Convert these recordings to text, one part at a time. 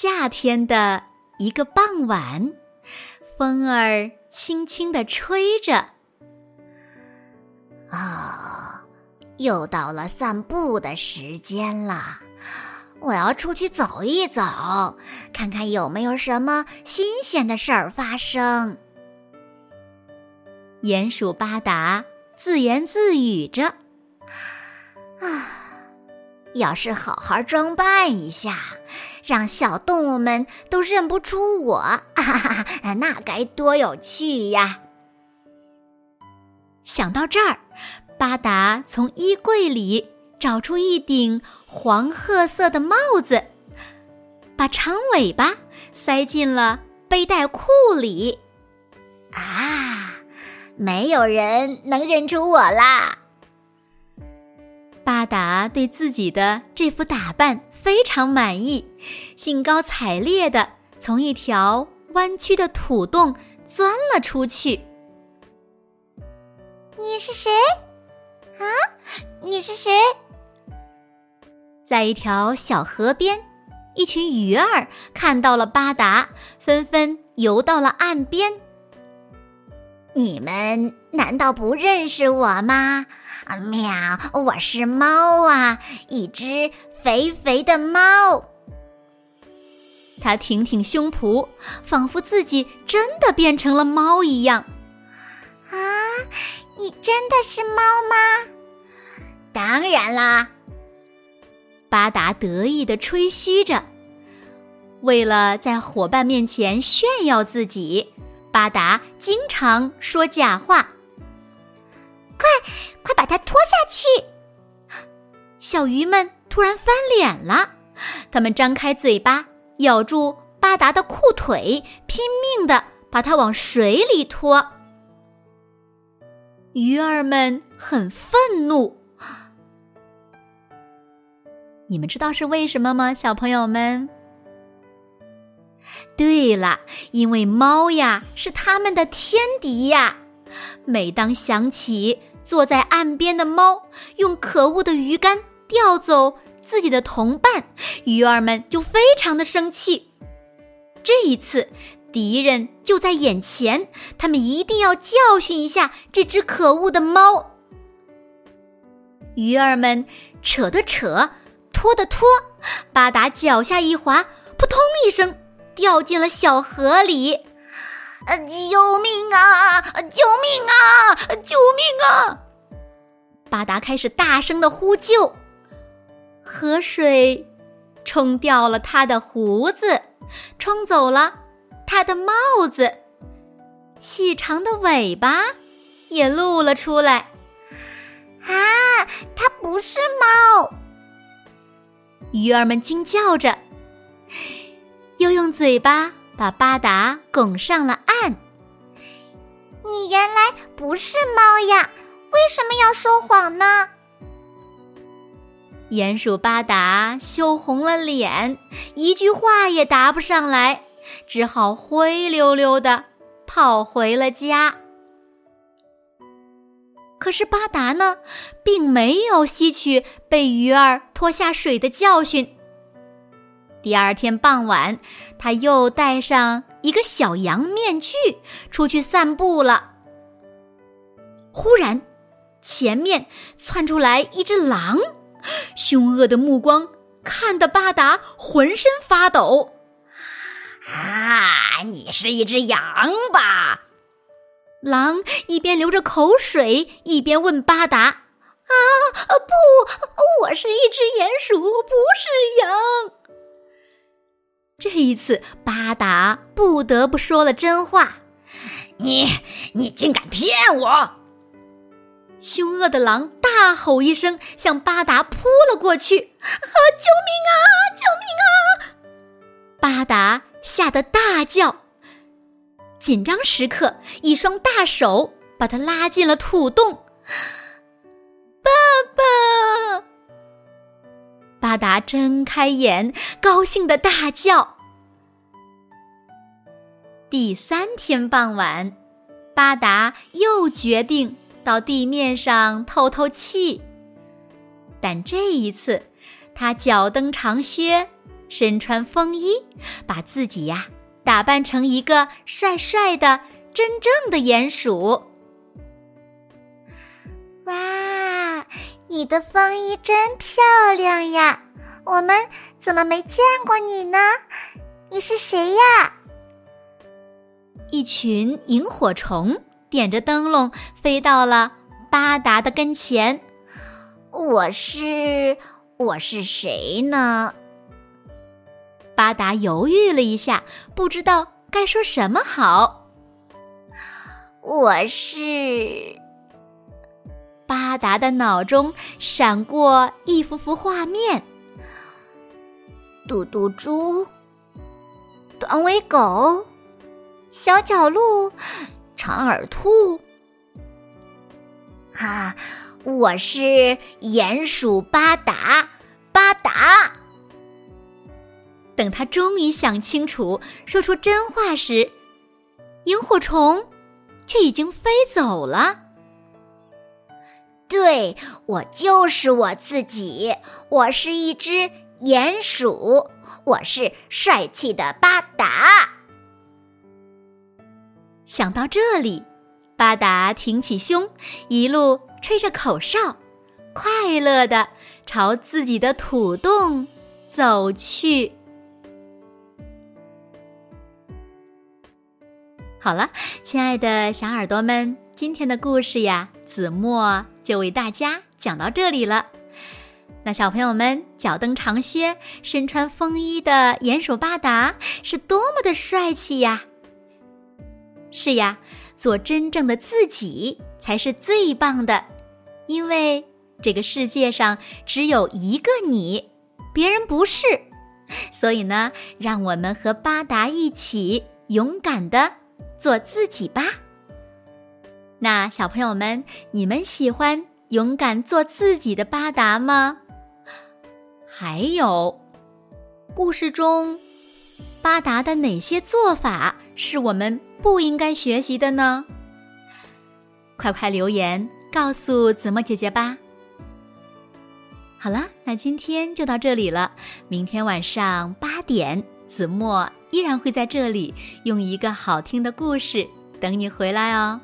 夏天的一个傍晚，风儿轻轻地吹着。啊，又到了散步的时间了，我要出去走一走，看看有没有什么新鲜的事儿发生。鼹鼠巴达自言自语着：“啊。”要是好好装扮一下，让小动物们都认不出我，哈哈，那该多有趣呀！想到这儿，巴达从衣柜里找出一顶黄褐色的帽子，把长尾巴塞进了背带裤里。啊，没有人能认出我啦！巴达对自己的这副打扮非常满意，兴高采烈的从一条弯曲的土洞钻了出去。你是谁？啊，你是谁？在一条小河边，一群鱼儿看到了巴达，纷纷游到了岸边。你们难道不认识我吗？喵！我是猫啊，一只肥肥的猫。它挺挺胸脯，仿佛自己真的变成了猫一样。啊，你真的是猫吗？当然啦！巴达得意的吹嘘着。为了在伙伴面前炫耀自己，巴达经常说假话。快，快把它拖下去！小鱼们突然翻脸了，它们张开嘴巴咬住巴达的裤腿，拼命的把它往水里拖。鱼儿们很愤怒。你们知道是为什么吗，小朋友们？对了，因为猫呀是他们的天敌呀。每当想起坐在岸边的猫用可恶的鱼竿钓走自己的同伴，鱼儿们就非常的生气。这一次，敌人就在眼前，他们一定要教训一下这只可恶的猫。鱼儿们扯的扯，拖的拖，巴达脚下一滑，扑通一声掉进了小河里。呃，救命啊！救命啊！救命啊！巴达开始大声的呼救，河水冲掉了他的胡子，冲走了他的帽子，细长的尾巴也露了出来。啊，它不是猫！鱼儿们惊叫着，又用嘴巴。把巴达拱上了岸。你原来不是猫呀？为什么要说谎呢？鼹鼠巴达羞红了脸，一句话也答不上来，只好灰溜溜的跑回了家。可是巴达呢，并没有吸取被鱼儿拖下水的教训。第二天傍晚，他又戴上一个小羊面具，出去散步了。忽然，前面窜出来一只狼，凶恶的目光看得巴达浑身发抖。啊，你是一只羊吧？狼一边流着口水，一边问巴达：“啊，不，我是一只鼹鼠，不是羊。”这一次，巴达不得不说了真话：“你，你竟敢骗我！”凶恶的狼大吼一声，向巴达扑了过去。啊！救命啊！救命啊！巴达吓得大叫。紧张时刻，一双大手把他拉进了土洞。达睁开眼，高兴的大叫。第三天傍晚，巴达又决定到地面上透透气。但这一次，他脚蹬长靴，身穿风衣，把自己呀打扮成一个帅帅的真正的鼹鼠。哇，你的风衣真漂亮呀！我们怎么没见过你呢？你是谁呀？一群萤火虫点着灯笼飞到了巴达的跟前。我是我是谁呢？巴达犹豫了一下，不知道该说什么好。我是巴达的脑中闪过一幅幅画面：嘟嘟猪、短尾狗。小角鹿，长耳兔，啊！我是鼹鼠巴达，巴达。等他终于想清楚，说出真话时，萤火虫却已经飞走了。对，我就是我自己，我是一只鼹鼠，我是帅气的巴达。想到这里，巴达挺起胸，一路吹着口哨，快乐的朝自己的土洞走去。好了，亲爱的小耳朵们，今天的故事呀，子墨就为大家讲到这里了。那小朋友们，脚蹬长靴、身穿风衣的鼹鼠巴达是多么的帅气呀！是呀，做真正的自己才是最棒的，因为这个世界上只有一个你，别人不是。所以呢，让我们和巴达一起勇敢的做自己吧。那小朋友们，你们喜欢勇敢做自己的巴达吗？还有，故事中巴达的哪些做法是我们？不应该学习的呢？快快留言告诉子墨姐姐吧。好了，那今天就到这里了。明天晚上八点，子墨依然会在这里用一个好听的故事等你回来哦。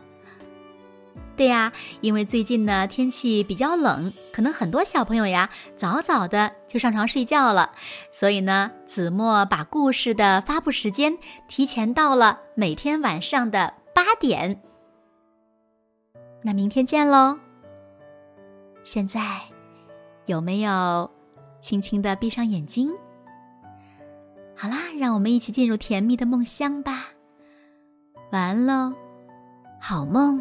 对呀，因为最近呢天气比较冷，可能很多小朋友呀早早的就上床睡觉了，所以呢子墨把故事的发布时间提前到了每天晚上的八点。那明天见喽。现在有没有轻轻的闭上眼睛？好啦，让我们一起进入甜蜜的梦乡吧。晚安喽，好梦。